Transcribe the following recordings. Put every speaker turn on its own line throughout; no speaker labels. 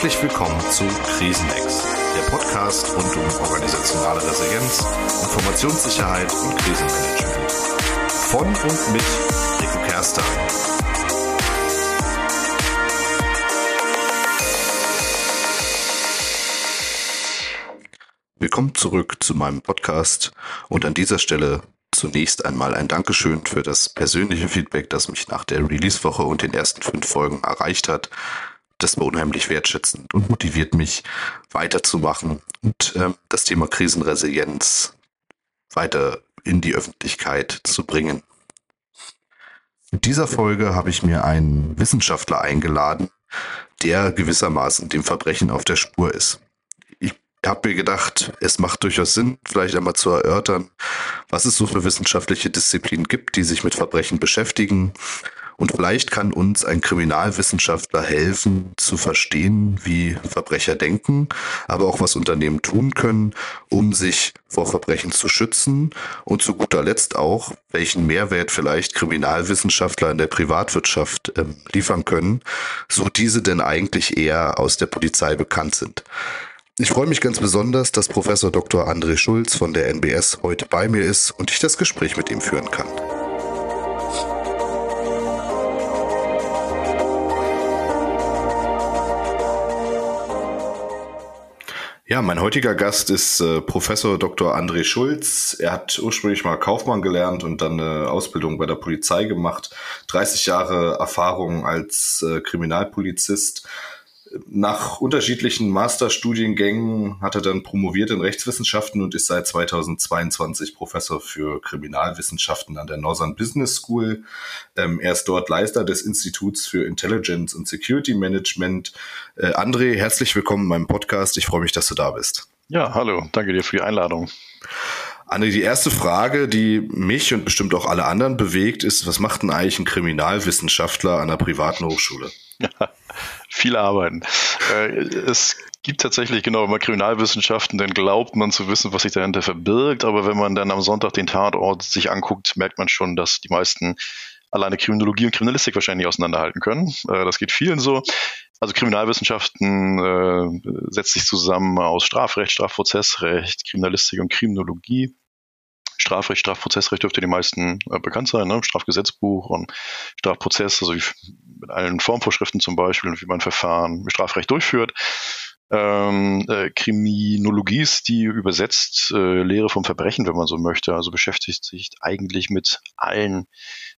Herzlich willkommen zu Krisenex, der Podcast rund um organisationale Resilienz, Informationssicherheit und Krisenmanagement. Von und mit Rico Kerster. Willkommen zurück zu meinem Podcast und an dieser Stelle zunächst einmal ein Dankeschön für das persönliche Feedback, das mich nach der Release-Woche und den ersten fünf Folgen erreicht hat das war unheimlich wertschätzend und motiviert mich weiterzumachen und äh, das Thema Krisenresilienz weiter in die Öffentlichkeit zu bringen. In dieser Folge habe ich mir einen Wissenschaftler eingeladen, der gewissermaßen dem Verbrechen auf der Spur ist. Ich habe mir gedacht, es macht durchaus Sinn, vielleicht einmal zu erörtern, was es so für wissenschaftliche Disziplinen gibt, die sich mit Verbrechen beschäftigen und vielleicht kann uns ein Kriminalwissenschaftler helfen zu verstehen, wie Verbrecher denken, aber auch was Unternehmen tun können, um sich vor Verbrechen zu schützen und zu guter Letzt auch, welchen Mehrwert vielleicht Kriminalwissenschaftler in der Privatwirtschaft ähm, liefern können, so diese denn eigentlich eher aus der Polizei bekannt sind. Ich freue mich ganz besonders, dass Professor Dr. André Schulz von der NBS heute bei mir ist und ich das Gespräch mit ihm führen kann. Ja, mein heutiger Gast ist äh, Professor Dr. André Schulz. Er hat ursprünglich mal Kaufmann gelernt und dann eine Ausbildung bei der Polizei gemacht. 30 Jahre Erfahrung als äh, Kriminalpolizist nach unterschiedlichen Masterstudiengängen hat er dann promoviert in Rechtswissenschaften und ist seit 2022 Professor für Kriminalwissenschaften an der Northern Business School. Ähm, er ist dort Leiter des Instituts für Intelligence und Security Management. Äh, André, herzlich willkommen in meinem Podcast. Ich freue mich, dass du da bist.
Ja, hallo. Danke dir für die Einladung.
André, die erste Frage, die mich und bestimmt auch alle anderen bewegt, ist, was macht denn eigentlich ein Kriminalwissenschaftler an einer privaten Hochschule?
Ja, viel arbeiten. Äh, es gibt tatsächlich, genau, immer Kriminalwissenschaften, dann glaubt man zu wissen, was sich dahinter verbirgt, aber wenn man dann am Sonntag den Tatort sich anguckt, merkt man schon, dass die meisten alleine Kriminologie und Kriminalistik wahrscheinlich auseinanderhalten können. Äh, das geht vielen so. Also Kriminalwissenschaften äh, setzt sich zusammen aus Strafrecht, Strafprozessrecht, Kriminalistik und Kriminologie. Strafrecht, Strafprozessrecht dürfte die meisten äh, bekannt sein, ne? Strafgesetzbuch und Strafprozess, also wie, mit allen Formvorschriften zum Beispiel und wie man Verfahren Strafrecht durchführt. Ähm, äh, Kriminologie ist die übersetzt äh, Lehre vom Verbrechen, wenn man so möchte. Also beschäftigt sich eigentlich mit allen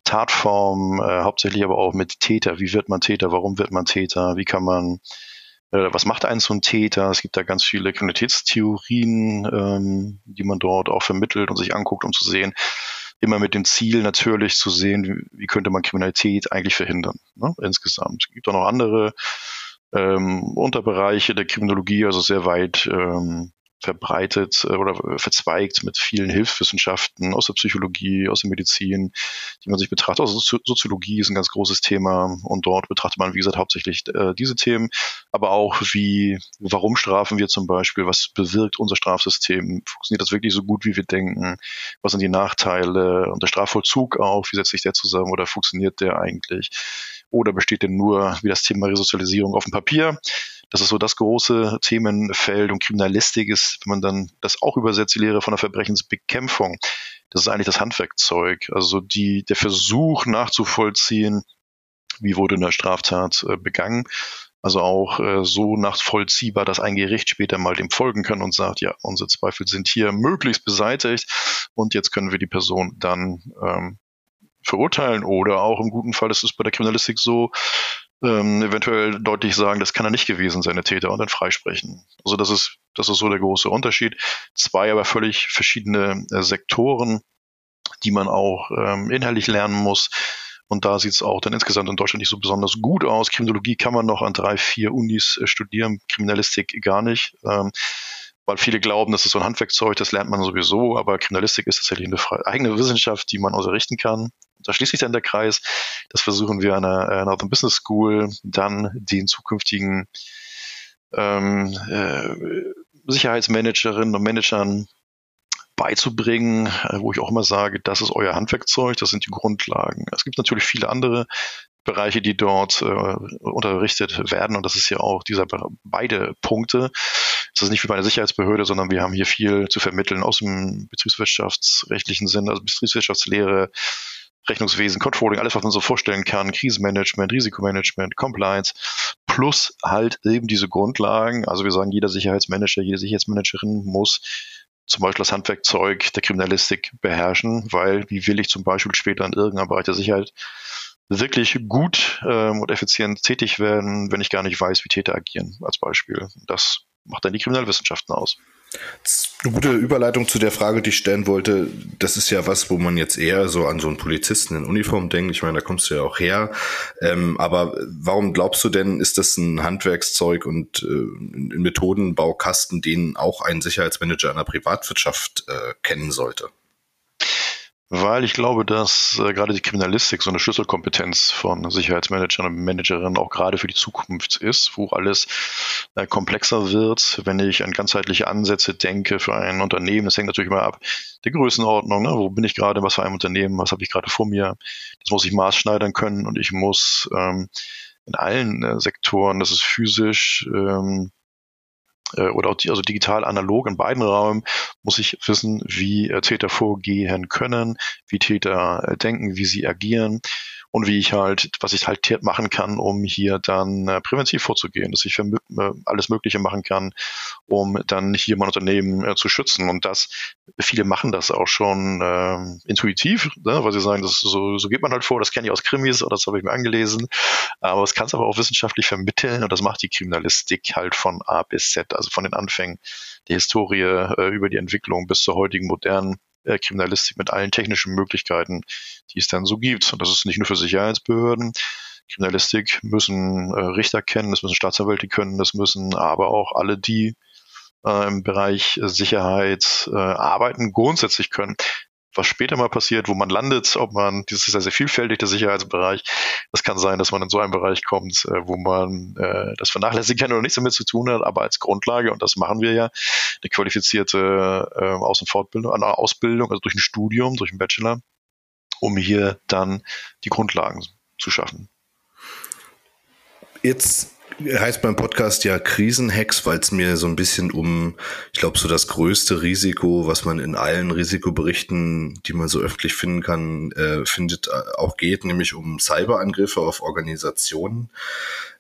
Tatformen, äh, hauptsächlich aber auch mit Täter. Wie wird man Täter? Warum wird man Täter? Wie kann man äh, was macht einen so ein Täter? Es gibt da ganz viele Kriminalitätstheorien, ähm, die man dort auch vermittelt und sich anguckt, um zu sehen, immer mit dem Ziel natürlich zu sehen, wie, könnte man Kriminalität eigentlich verhindern, ne, insgesamt. Es gibt auch noch andere ähm, Unterbereiche der Kriminologie, also sehr weit ähm, verbreitet äh, oder verzweigt mit vielen Hilfswissenschaften aus der Psychologie, aus der Medizin, die man sich betrachtet. Also Soziologie ist ein ganz großes Thema und dort betrachtet man, wie gesagt, hauptsächlich äh, diese Themen, aber auch wie, warum strafen wir zum Beispiel, was bewirkt unser Strafsystem, funktioniert das wirklich so gut, wie wir denken, was sind die Nachteile und der Strafvollzug auch, wie setzt sich der zusammen oder funktioniert der eigentlich? Oder besteht denn nur wie das Thema Resozialisierung auf dem Papier? Das ist so das große Themenfeld und Kriminalistik ist, wenn man dann das auch übersetzt, die Lehre von der Verbrechensbekämpfung. Das ist eigentlich das Handwerkzeug. Also die, der Versuch nachzuvollziehen, wie wurde eine Straftat äh, begangen. Also auch äh, so nachvollziehbar, dass ein Gericht später mal dem folgen kann und sagt, ja, unsere Zweifel sind hier möglichst beseitigt und jetzt können wir die Person dann ähm, verurteilen oder auch im guten Fall ist es bei der Kriminalistik so, ähm, eventuell deutlich sagen, das kann er nicht gewesen sein, der Täter, und dann freisprechen. Also das ist, das ist so der große Unterschied. Zwei aber völlig verschiedene äh, Sektoren, die man auch ähm, inhaltlich lernen muss. Und da sieht es auch dann insgesamt in Deutschland nicht so besonders gut aus. Kriminologie kann man noch an drei, vier Unis äh, studieren, Kriminalistik gar nicht. Ähm, weil viele glauben, das ist so ein Handwerkzeug, das lernt man sowieso, aber Kriminalistik ist tatsächlich eine eigene Wissenschaft, die man unterrichten kann. Da schließt sich dann der Kreis. Das versuchen wir an der Northern Business School dann den zukünftigen ähm, äh, Sicherheitsmanagerinnen und Managern beizubringen, äh, wo ich auch immer sage, das ist euer Handwerkzeug, das sind die Grundlagen. Es gibt natürlich viele andere Bereiche, die dort äh, unterrichtet werden. Und das ist ja auch dieser beide Punkte. Es ist nicht wie bei einer Sicherheitsbehörde, sondern wir haben hier viel zu vermitteln aus dem betriebswirtschaftsrechtlichen Sinn, also Betriebswirtschaftslehre, Rechnungswesen, Controlling, alles, was man so vorstellen kann, Krisenmanagement, Risikomanagement, Compliance, plus halt eben diese Grundlagen. Also wir sagen, jeder Sicherheitsmanager, jede Sicherheitsmanagerin muss zum Beispiel das Handwerkzeug der Kriminalistik beherrschen, weil wie will ich zum Beispiel später in irgendeinem Bereich der Sicherheit wirklich gut ähm, und effizient tätig werden, wenn ich gar nicht weiß, wie Täter agieren, als Beispiel. Das macht dann die Kriminalwissenschaften aus.
Eine gute Überleitung zu der Frage, die ich stellen wollte. Das ist ja was, wo man jetzt eher so an so einen Polizisten in Uniform denkt. Ich meine, da kommst du ja auch her. Ähm, aber warum glaubst du denn, ist das ein Handwerkszeug und äh, ein Methodenbaukasten, den auch ein Sicherheitsmanager einer Privatwirtschaft äh, kennen sollte?
Weil ich glaube, dass äh, gerade die Kriminalistik so eine Schlüsselkompetenz von Sicherheitsmanagern und Managerinnen auch gerade für die Zukunft ist, wo alles äh, komplexer wird. Wenn ich an ganzheitliche Ansätze denke für ein Unternehmen, das hängt natürlich immer ab der Größenordnung, ne? wo bin ich gerade, was für ein Unternehmen, was habe ich gerade vor mir. Das muss ich maßschneidern können und ich muss ähm, in allen äh, Sektoren, das ist physisch, ähm, äh, oder also digital, analog in beiden Räumen, muss ich wissen, wie äh, Täter vorgehen können, wie Täter äh, denken, wie sie agieren und wie ich halt, was ich halt machen kann, um hier dann äh, präventiv vorzugehen, dass ich für äh, alles Mögliche machen kann, um dann hier mein Unternehmen äh, zu schützen. Und das, viele machen das auch schon äh, intuitiv, ne, weil sie sagen, das so, so geht man halt vor, das kenne ich aus Krimis oder das habe ich mir angelesen. Aber es kann es aber auch wissenschaftlich vermitteln und das macht die Kriminalistik halt von A bis Z, also von den Anfängen der Historie äh, über die Entwicklung bis zur heutigen modernen äh, Kriminalistik mit allen technischen Möglichkeiten, die es dann so gibt. Und das ist nicht nur für Sicherheitsbehörden. Kriminalistik müssen äh, Richter kennen, das müssen Staatsanwälte können, das müssen aber auch alle, die äh, im Bereich Sicherheit äh, arbeiten, grundsätzlich können was später mal passiert, wo man landet, ob man, das ist ja sehr vielfältig, der Sicherheitsbereich. Es kann sein, dass man in so einen Bereich kommt, äh, wo man äh, das vernachlässigen kann oder nichts damit zu tun hat, aber als Grundlage, und das machen wir ja, eine qualifizierte äh, Aus- und Fortbildung, eine Ausbildung, also durch ein Studium, durch einen Bachelor, um hier dann die Grundlagen zu schaffen.
Jetzt heißt beim Podcast ja Krisenhacks, weil es mir so ein bisschen um, ich glaube, so das größte Risiko, was man in allen Risikoberichten, die man so öffentlich finden kann, äh, findet, äh, auch geht, nämlich um Cyberangriffe auf Organisationen.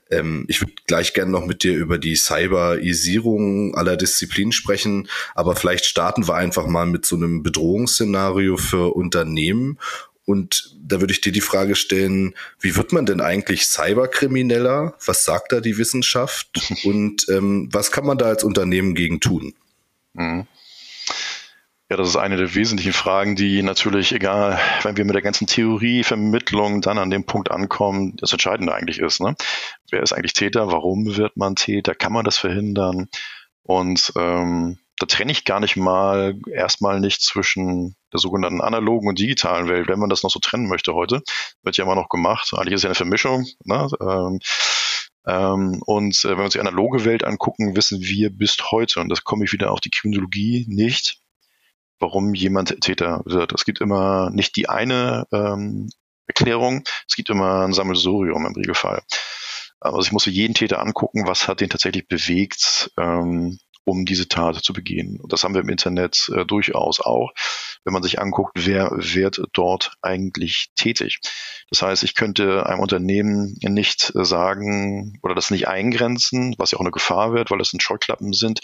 Ähm, ich würde gleich gerne noch mit dir über die Cyberisierung aller Disziplinen sprechen, aber vielleicht starten wir einfach mal mit so einem Bedrohungsszenario für Unternehmen und da würde ich dir die Frage stellen, wie wird man denn eigentlich Cyberkrimineller? Was sagt da die Wissenschaft? Und ähm, was kann man da als Unternehmen gegen tun? Mhm.
Ja, das ist eine der wesentlichen Fragen, die natürlich, egal, wenn wir mit der ganzen Theorievermittlung dann an dem Punkt ankommen, das Entscheidende eigentlich ist. Ne? Wer ist eigentlich Täter? Warum wird man Täter? Kann man das verhindern? Und ähm, da trenne ich gar nicht mal erstmal nicht zwischen der sogenannten analogen und digitalen Welt, wenn man das noch so trennen möchte heute. Wird ja immer noch gemacht. Eigentlich ist ja eine Vermischung. Ne? Ähm, ähm, und äh, wenn wir uns die analoge Welt angucken, wissen wir bis heute, und das komme ich wieder auf die Kriminologie nicht, warum jemand Täter wird. Es gibt immer nicht die eine ähm, Erklärung, es gibt immer ein Sammelsurium im Regelfall. Also ich muss jeden Täter angucken, was hat den tatsächlich bewegt, ähm, um diese Tat zu begehen. Und das haben wir im Internet äh, durchaus auch, wenn man sich anguckt, wer wird dort eigentlich tätig. Das heißt, ich könnte einem Unternehmen nicht sagen oder das nicht eingrenzen, was ja auch eine Gefahr wird, weil es ein Scheuklappen sind.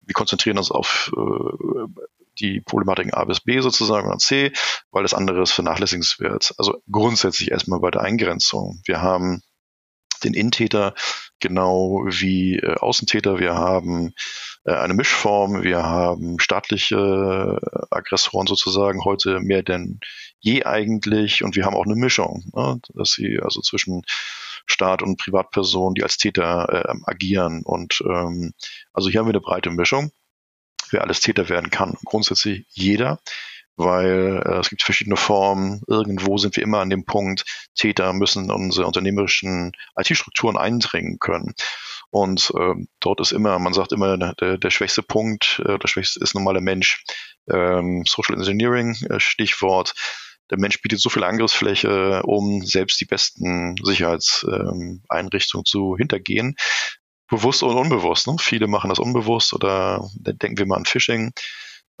Wir konzentrieren uns auf äh, die Problematiken A bis B sozusagen oder C, weil das andere ist vernachlässigenswert. Also grundsätzlich erstmal bei der Eingrenzung. Wir haben den Innentäter genau wie äh, Außentäter. Wir haben äh, eine Mischform. Wir haben staatliche äh, Aggressoren sozusagen heute mehr denn je eigentlich. Und wir haben auch eine Mischung, ne? dass sie also zwischen Staat und Privatpersonen, die als Täter äh, agieren. Und ähm, also hier haben wir eine breite Mischung, wer alles Täter werden kann. Grundsätzlich jeder weil äh, es gibt verschiedene Formen. Irgendwo sind wir immer an dem Punkt, Täter müssen unsere unternehmerischen IT-Strukturen eindringen können. Und äh, dort ist immer, man sagt immer, der, der schwächste Punkt, äh, der schwächste ist normaler Mensch. Ähm, Social Engineering, äh, Stichwort. der Mensch bietet so viel Angriffsfläche, um selbst die besten Sicherheitseinrichtungen zu hintergehen. Bewusst und unbewusst. Ne? Viele machen das unbewusst oder denken wir mal an Phishing,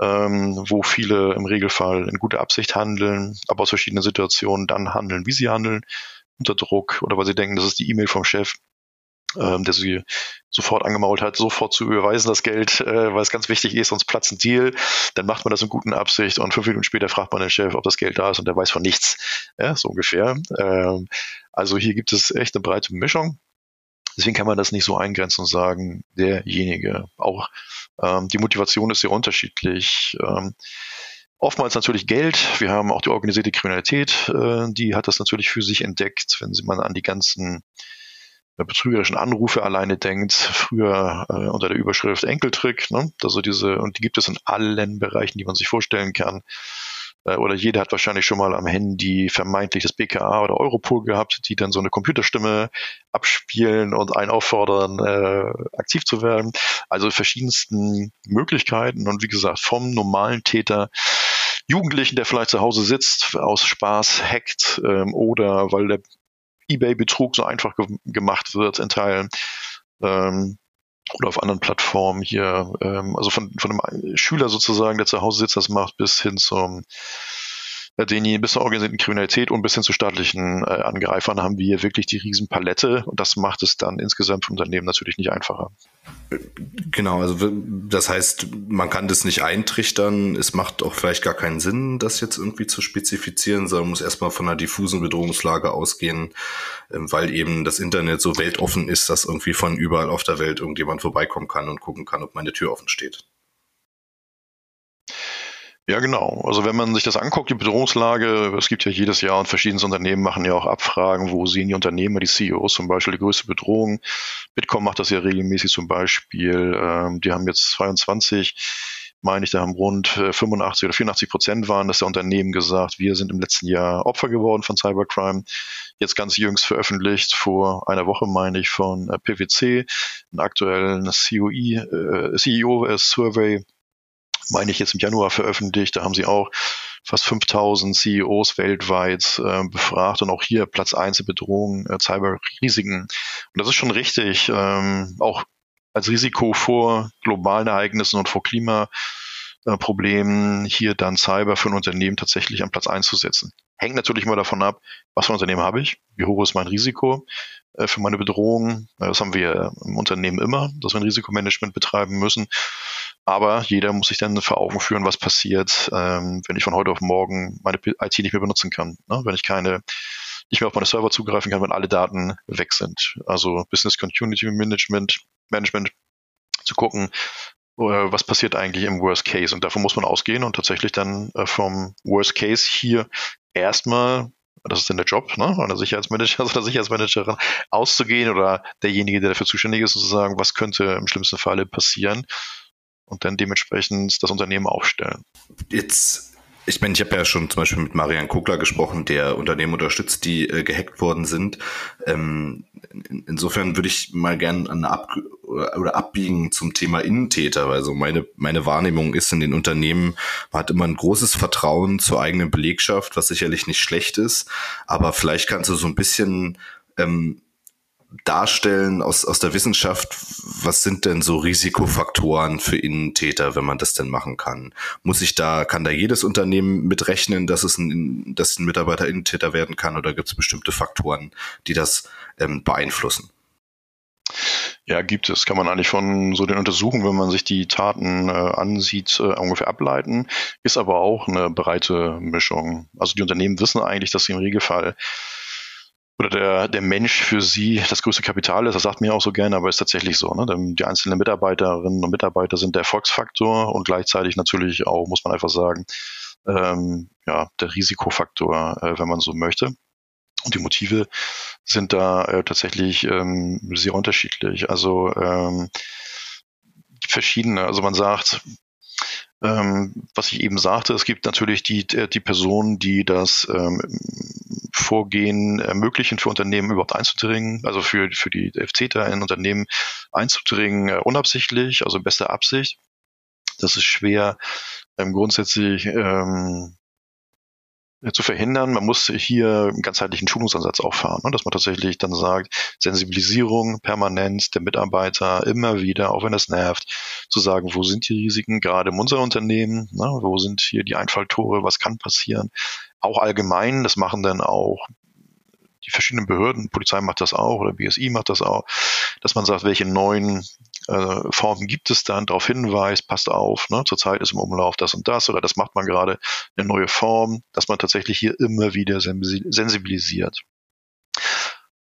ähm, wo viele im Regelfall in guter Absicht handeln, aber aus verschiedenen Situationen dann handeln, wie sie handeln, unter Druck oder weil sie denken, das ist die E-Mail vom Chef ähm, der sie sofort angemault hat, sofort zu überweisen das Geld, äh, weil es ganz wichtig ist, sonst platzt ein Deal. Dann macht man das in guten Absicht und fünf Minuten später fragt man den Chef, ob das Geld da ist und der weiß von nichts. Ja, so ungefähr. Ähm, also hier gibt es echt eine breite Mischung. Deswegen kann man das nicht so eingrenzen und sagen, derjenige. Auch ähm, die Motivation ist sehr unterschiedlich. Ähm, Oftmals natürlich Geld. Wir haben auch die organisierte Kriminalität, äh, die hat das natürlich für sich entdeckt, wenn man an die ganzen betrügerischen Anrufe alleine denkt, früher äh, unter der Überschrift Enkeltrick, ne? also diese, und die gibt es in allen Bereichen, die man sich vorstellen kann. Äh, oder jeder hat wahrscheinlich schon mal am Handy vermeintlich das BKA oder Europol gehabt, die dann so eine Computerstimme abspielen und einen auffordern, äh, aktiv zu werden. Also verschiedensten Möglichkeiten und wie gesagt, vom normalen Täter Jugendlichen, der vielleicht zu Hause sitzt, aus Spaß hackt ähm, oder weil der eBay-Betrug so einfach ge gemacht wird in Teilen. Ähm, oder auf anderen Plattformen hier, ähm, also von, von einem Schüler sozusagen, der zu Hause sitzt, das macht, bis hin zum den bis zur organisierten Kriminalität und bis hin zu staatlichen äh, Angreifern haben wir wirklich die Riesenpalette und das macht es dann insgesamt für Unternehmen natürlich nicht einfacher.
Genau, also das heißt, man kann das nicht eintrichtern. Es macht auch vielleicht gar keinen Sinn, das jetzt irgendwie zu spezifizieren, sondern muss erstmal von einer diffusen Bedrohungslage ausgehen, ähm, weil eben das Internet so weltoffen ist, dass irgendwie von überall auf der Welt irgendjemand vorbeikommen kann und gucken kann, ob meine Tür offen steht.
Ja, genau. Also wenn man sich das anguckt, die Bedrohungslage, es gibt ja jedes Jahr und verschiedene Unternehmen machen ja auch Abfragen, wo sehen die Unternehmer, die CEOs zum Beispiel die größte Bedrohung. Bitkom macht das ja regelmäßig zum Beispiel. Ähm, die haben jetzt 22, meine ich, da haben rund 85 äh, oder 84 Prozent waren das der Unternehmen gesagt, wir sind im letzten Jahr Opfer geworden von Cybercrime. Jetzt ganz jüngst veröffentlicht, vor einer Woche meine ich, von äh, PwC, einen aktuellen COE, äh, CEO-Survey meine ich, jetzt im Januar veröffentlicht. Da haben sie auch fast 5000 CEOs weltweit äh, befragt und auch hier Platz eins in Bedrohung, äh, Cyberrisiken. Und das ist schon richtig, ähm, auch als Risiko vor globalen Ereignissen und vor Klimaproblemen hier dann Cyber für ein Unternehmen tatsächlich an Platz eins zu setzen. Hängt natürlich immer davon ab, was für ein Unternehmen habe ich, wie hoch ist mein Risiko äh, für meine Bedrohung. Äh, das haben wir im Unternehmen immer, dass wir ein Risikomanagement betreiben müssen. Aber jeder muss sich dann vor Augen führen, was passiert, ähm, wenn ich von heute auf morgen meine IT nicht mehr benutzen kann. Ne? Wenn ich keine, nicht mehr auf meine Server zugreifen kann, wenn alle Daten weg sind. Also Business Continuity Management, Management zu gucken, äh, was passiert eigentlich im Worst Case. Und davon muss man ausgehen und tatsächlich dann äh, vom Worst Case hier erstmal das ist dann der Job, ne, oder Sicherheitsmanager oder Sicherheitsmanagerin, auszugehen oder derjenige, der dafür zuständig ist, sozusagen, was könnte im schlimmsten Falle passieren und dann dementsprechend das Unternehmen aufstellen.
Jetzt ich meine, ich habe ja schon zum Beispiel mit Marian Kugler gesprochen, der Unternehmen unterstützt, die äh, gehackt worden sind. Ähm, in, insofern würde ich mal gerne an Ab oder abbiegen zum Thema Innentäter. Also meine, meine Wahrnehmung ist in den Unternehmen, man hat immer ein großes Vertrauen zur eigenen Belegschaft, was sicherlich nicht schlecht ist. Aber vielleicht kannst du so ein bisschen ähm, darstellen aus, aus der Wissenschaft, was sind denn so Risikofaktoren für Innentäter, wenn man das denn machen kann? Muss ich da, kann da jedes Unternehmen mitrechnen, dass es ein, dass ein Mitarbeiter Innentäter werden kann oder gibt es bestimmte Faktoren, die das ähm, beeinflussen?
Ja, gibt es. Kann man eigentlich von so den Untersuchungen, wenn man sich die Taten äh, ansieht, äh, ungefähr ableiten. Ist aber auch eine breite Mischung. Also die Unternehmen wissen eigentlich, dass sie im Regelfall oder der, der Mensch für sie das größte Kapital ist. Das sagt mir auch so gerne, aber ist tatsächlich so. Ne? Die einzelnen Mitarbeiterinnen und Mitarbeiter sind der Erfolgsfaktor und gleichzeitig natürlich auch, muss man einfach sagen, ähm, ja, der Risikofaktor, äh, wenn man so möchte. Und die Motive sind da äh, tatsächlich ähm, sehr unterschiedlich. Also ähm, verschiedene. Also man sagt, ähm, was ich eben sagte, es gibt natürlich die, die Personen, die das ähm, Vorgehen ermöglichen, für Unternehmen überhaupt einzudringen, also für, für die FCTA in Unternehmen einzudringen, äh, unabsichtlich, also in bester Absicht. Das ist schwer ähm, grundsätzlich ähm, äh, zu verhindern. Man muss hier einen ganzheitlichen Schulungsansatz auch fahren, ne? dass man tatsächlich dann sagt, Sensibilisierung permanent der Mitarbeiter immer wieder, auch wenn das nervt, zu sagen, wo sind die Risiken, gerade in unserem Unternehmen, ne? wo sind hier die Einfalltore, was kann passieren. Auch allgemein, das machen dann auch die verschiedenen Behörden, Polizei macht das auch oder BSI macht das auch, dass man sagt, welche neuen äh, Formen gibt es dann, darauf hinweist, passt auf, ne, zurzeit ist im Umlauf das und das oder das macht man gerade eine neue Form, dass man tatsächlich hier immer wieder sensibilisiert.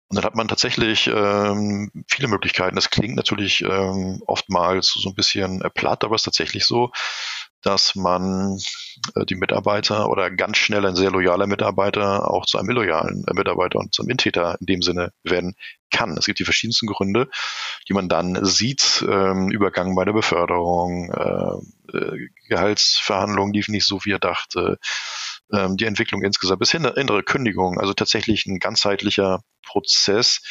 Und dann hat man tatsächlich ähm, viele Möglichkeiten. Das klingt natürlich ähm, oftmals so ein bisschen platt, aber es ist tatsächlich so, dass man äh, die Mitarbeiter oder ganz schnell ein sehr loyaler Mitarbeiter auch zu einem illoyalen äh, Mitarbeiter und zum Intäter in dem Sinne werden kann. Es gibt die verschiedensten Gründe, die man dann sieht. Ähm, Übergang bei der Beförderung, äh, Gehaltsverhandlungen liefen nicht so, wie er dachte, ähm, die Entwicklung insgesamt bis hin innere Kündigung. Also tatsächlich ein ganzheitlicher Prozess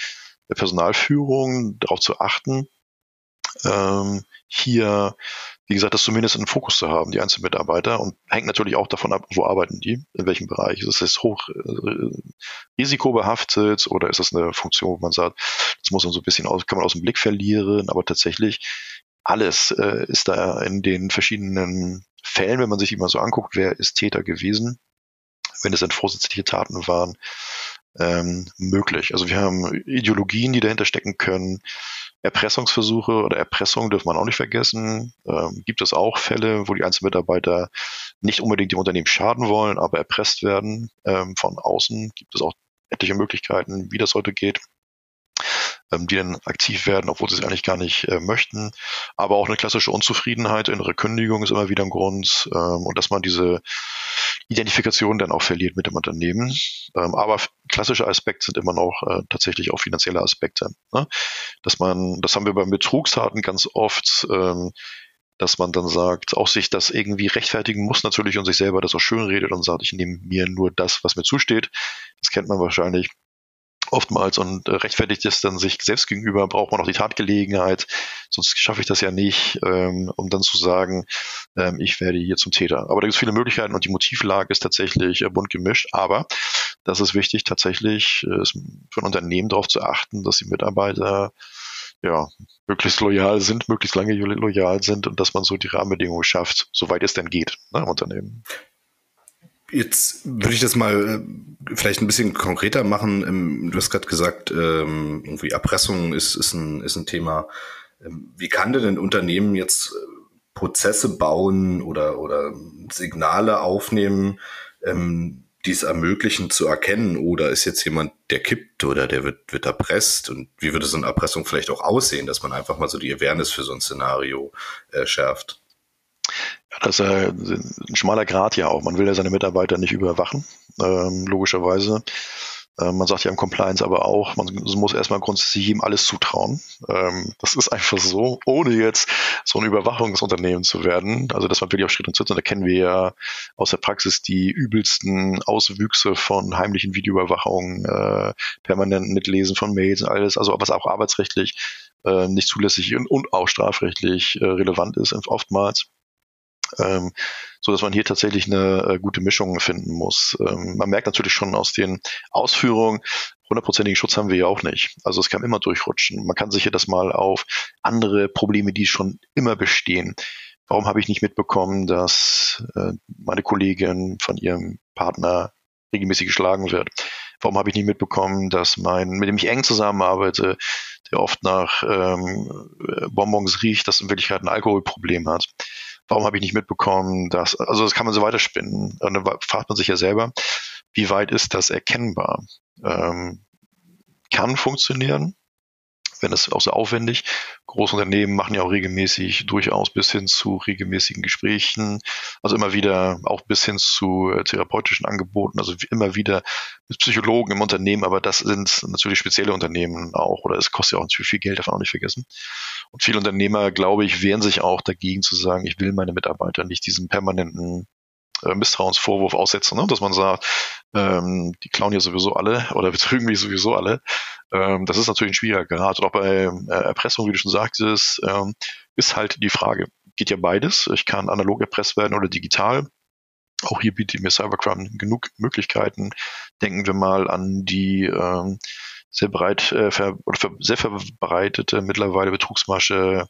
der Personalführung, darauf zu achten, ähm, hier wie gesagt, das zumindest einen Fokus zu haben, die einzelnen Mitarbeiter und hängt natürlich auch davon ab, wo arbeiten die, in welchem Bereich. Ist es hoch äh, risikobehaftet oder ist das eine Funktion, wo man sagt, das muss man so ein bisschen aus, kann man aus dem Blick verlieren, aber tatsächlich alles äh, ist da in den verschiedenen Fällen, wenn man sich immer so anguckt, wer ist Täter gewesen, wenn es dann vorsätzliche Taten waren, ähm, möglich. Also wir haben Ideologien, die dahinter stecken können. Erpressungsversuche oder Erpressung dürfen man auch nicht vergessen. Ähm, gibt es auch Fälle, wo die Einzelmitarbeiter nicht unbedingt dem Unternehmen schaden wollen, aber erpresst werden ähm, von außen. Gibt es auch etliche Möglichkeiten, wie das heute geht ähm, die dann aktiv werden, obwohl sie es eigentlich gar nicht äh, möchten. Aber auch eine klassische Unzufriedenheit, innere Kündigung ist immer wieder ein Grund ähm, und dass man diese Identifikation dann auch verliert mit dem Unternehmen. Ähm, aber klassische Aspekte sind immer noch äh, tatsächlich auch finanzielle Aspekte. Ne? Dass man, das haben wir beim Betrugstaten ganz oft, ähm, dass man dann sagt, auch sich das irgendwie rechtfertigen muss natürlich und sich selber das auch schön redet und sagt, ich nehme mir nur das, was mir zusteht. Das kennt man wahrscheinlich oftmals und äh, rechtfertigt es dann sich selbst gegenüber, braucht man auch die Tatgelegenheit, sonst schaffe ich das ja nicht, ähm, um dann zu sagen, ähm, ich werde hier zum Täter. Aber da gibt es viele Möglichkeiten und die Motivlage ist tatsächlich äh, bunt gemischt, aber das ist wichtig, tatsächlich äh, für ein Unternehmen darauf zu achten, dass die Mitarbeiter ja, möglichst loyal sind, möglichst lange loyal sind und dass man so die Rahmenbedingungen schafft, soweit es denn geht ne, im Unternehmen.
Jetzt würde ich das mal äh, vielleicht ein bisschen konkreter machen. Ähm, du hast gerade gesagt, ähm, irgendwie Erpressung ist, ist, ein, ist ein Thema. Ähm, wie kann denn ein Unternehmen jetzt äh, Prozesse bauen oder, oder Signale aufnehmen, die es ermöglichen zu erkennen, oder ist jetzt jemand, der kippt oder der wird, wird erpresst und wie würde so eine Erpressung vielleicht auch aussehen, dass man einfach mal so die Awareness für so ein Szenario äh, schärft?
Das ist ein schmaler Grad ja auch. Man will ja seine Mitarbeiter nicht überwachen, ähm, logischerweise. Ähm, man sagt ja im Compliance aber auch, man muss erstmal grundsätzlich jedem alles zutrauen. Ähm, das ist einfach so, ohne jetzt so ein Überwachungsunternehmen zu werden. Also dass man wirklich auf Schritt und Schritt, und da kennen wir ja aus der Praxis die übelsten Auswüchse von heimlichen Videoüberwachungen, äh, permanenten Mitlesen von Mails und alles, also was auch arbeitsrechtlich äh, nicht zulässig und, und auch strafrechtlich äh, relevant ist oftmals ähm, so dass man hier tatsächlich eine äh, gute Mischung finden muss. Ähm, man merkt natürlich schon aus den Ausführungen, hundertprozentigen Schutz haben wir ja auch nicht. Also es kann immer durchrutschen. Man kann sicher das mal auf andere Probleme, die schon immer bestehen. Warum habe ich nicht mitbekommen, dass äh, meine Kollegin von ihrem Partner regelmäßig geschlagen wird? Warum habe ich nicht mitbekommen, dass mein, mit dem ich eng zusammenarbeite, der oft nach ähm, Bonbons riecht, dass in Wirklichkeit ein Alkoholproblem hat? Warum habe ich nicht mitbekommen, dass, also das kann man so weiterspinnen. Und dann fragt man sich ja selber, wie weit ist das erkennbar? Ähm, kann funktionieren, wenn es auch so aufwendig. Große Unternehmen machen ja auch regelmäßig durchaus bis hin zu regelmäßigen Gesprächen, also immer wieder auch bis hin zu äh, therapeutischen Angeboten, also immer wieder mit Psychologen im Unternehmen, aber das sind natürlich spezielle Unternehmen auch oder es kostet ja auch natürlich viel Geld, darf man auch nicht vergessen. Und viele Unternehmer, glaube ich, wehren sich auch dagegen zu sagen, ich will meine Mitarbeiter nicht diesen permanenten äh, Misstrauensvorwurf aussetzen, ne? dass man sagt, ähm, die klauen ja sowieso alle oder betrügen mich sowieso alle. Ähm, das ist natürlich ein schwieriger Grad. Und auch bei äh, Erpressung, wie du schon sagtest, ähm, ist halt die Frage, geht ja beides. Ich kann analog erpresst werden oder digital. Auch hier bietet mir Cybercrime genug Möglichkeiten. Denken wir mal an die ähm, sehr breit äh, ver oder sehr verbreitete mittlerweile Betrugsmasche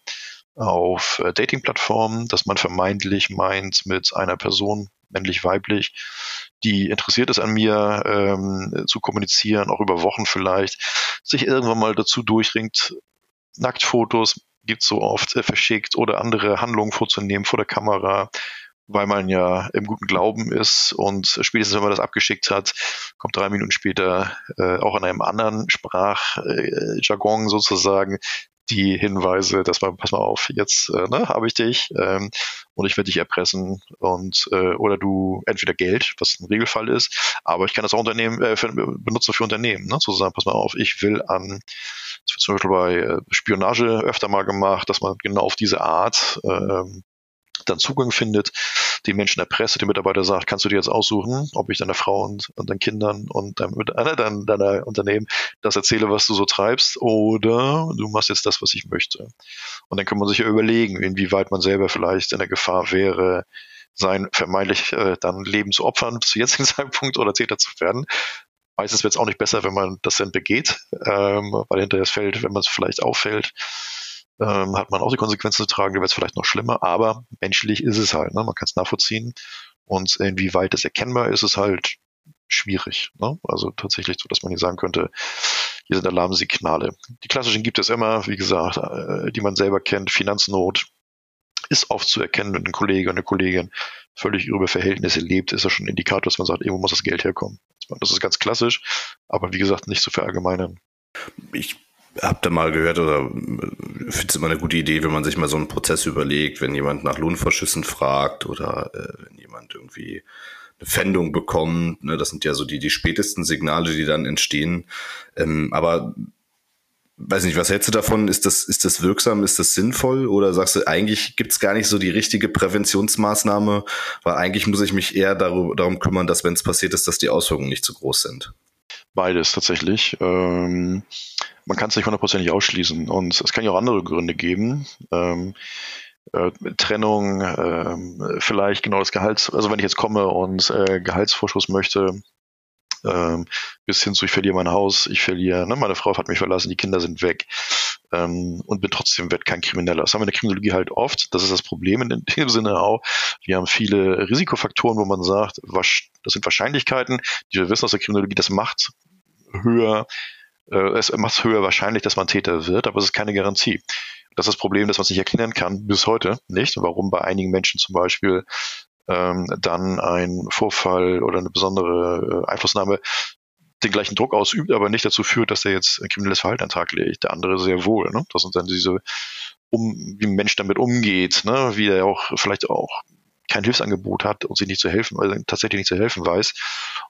auf äh, Dating-Plattformen, dass man vermeintlich meint, mit einer Person, männlich, weiblich, die interessiert ist an mir, ähm, zu kommunizieren, auch über Wochen vielleicht, sich irgendwann mal dazu durchringt, Nacktfotos gibt so oft äh, verschickt oder andere Handlungen vorzunehmen vor der Kamera, weil man ja im guten Glauben ist und spätestens wenn man das abgeschickt hat, kommt drei Minuten später äh, auch in einem anderen Sprachjargon äh, sozusagen die Hinweise, dass man, pass mal auf, jetzt äh, ne, habe ich dich ähm, und ich werde dich erpressen und äh, oder du entweder Geld, was ein Regelfall ist, aber ich kann das auch Unternehmen äh, für, benutzen für Unternehmen, ne, zu sagen, pass mal auf, ich will an das wird zum Beispiel bei äh, Spionage öfter mal gemacht, dass man genau auf diese Art äh, dann Zugang findet, die Menschen erpresst, die Mitarbeiter sagt, kannst du dir jetzt aussuchen, ob ich deiner Frau und, und deinen Kindern und deinem, äh, dein, deiner Unternehmen das erzähle, was du so treibst, oder du machst jetzt das, was ich möchte. Und dann kann man sich ja überlegen, inwieweit man selber vielleicht in der Gefahr wäre, sein vermeintlich äh, dann Leben zu opfern bis zu jetzigen Zeitpunkt oder Täter zu werden. Meistens wird es auch nicht besser, wenn man das dann begeht, ähm, weil hinterher es fällt, wenn man es vielleicht auffällt, ähm, hat man auch die Konsequenzen zu tragen, dann wird es vielleicht noch schlimmer, aber menschlich ist es halt, ne? man kann es nachvollziehen und inwieweit es erkennbar ist, ist halt schwierig. Ne? Also tatsächlich so, dass man hier sagen könnte, hier sind Alarmsignale. Die klassischen gibt es immer, wie gesagt, äh, die man selber kennt, Finanznot, ist oft zu erkennen, wenn ein Kollege oder eine Kollegin völlig über Verhältnisse lebt, ist das schon ein Indikator, dass man sagt, irgendwo muss das Geld herkommen. Das ist ganz klassisch, aber wie gesagt, nicht zu verallgemeinern.
Ich habe da mal gehört oder finde es immer eine gute Idee, wenn man sich mal so einen Prozess überlegt, wenn jemand nach Lohnverschüssen fragt oder äh, wenn jemand irgendwie eine Fendung bekommt. Ne, das sind ja so die, die spätesten Signale, die dann entstehen. Ähm, aber weiß nicht, was hältst du davon? Ist das, ist das wirksam? Ist das sinnvoll? Oder sagst du, eigentlich gibt es gar nicht so die richtige Präventionsmaßnahme, weil eigentlich muss ich mich eher darüber, darum kümmern, dass wenn es passiert ist, dass die Auswirkungen nicht zu groß sind?
Beides tatsächlich. Ähm, man kann es nicht hundertprozentig ausschließen und es kann ja auch andere Gründe geben. Ähm, äh, Trennung, äh, vielleicht genau das Gehalts, also wenn ich jetzt komme und äh, Gehaltsvorschuss möchte, ähm, bis hin zu ich verliere mein Haus, ich verliere, ne, meine Frau hat mich verlassen, die Kinder sind weg ähm, und bin trotzdem wird kein Krimineller. Das haben wir in der Kriminologie halt oft. Das ist das Problem in dem Sinne auch. Wir haben viele Risikofaktoren, wo man sagt, was, das sind Wahrscheinlichkeiten, die wir wissen aus der Kriminologie, das macht höher, es macht höher wahrscheinlich, dass man Täter wird, aber es ist keine Garantie. Das ist das Problem, dass man sich erklären kann, bis heute nicht, warum bei einigen Menschen zum Beispiel ähm, dann ein Vorfall oder eine besondere äh, Einflussnahme den gleichen Druck ausübt, aber nicht dazu führt, dass er jetzt ein kriminelles Verhalten an den Tag legt. Der andere sehr wohl. Ne? Das sind dann diese, um, wie ein Mensch damit umgeht, ne? wie er auch vielleicht auch kein Hilfsangebot hat und sich nicht zu helfen, also tatsächlich nicht zu helfen weiß